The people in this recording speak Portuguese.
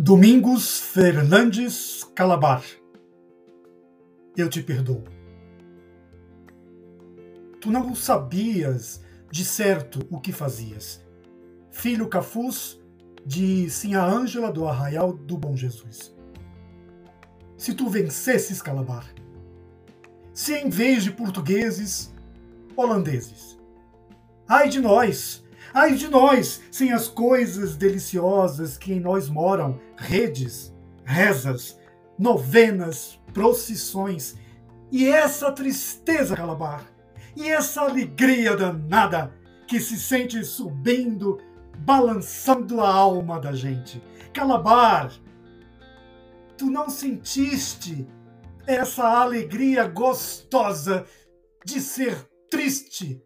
Domingos Fernandes Calabar. Eu te perdoo. Tu não sabias de certo o que fazias. Filho Cafuz de Sinha Ângela do Arraial do Bom Jesus. Se tu vencesses Calabar, se em vez de portugueses, holandeses. Ai de nós! Ai de nós, sem as coisas deliciosas que em nós moram, redes, rezas, novenas, procissões, e essa tristeza, Calabar, e essa alegria danada que se sente subindo, balançando a alma da gente. Calabar, tu não sentiste essa alegria gostosa de ser triste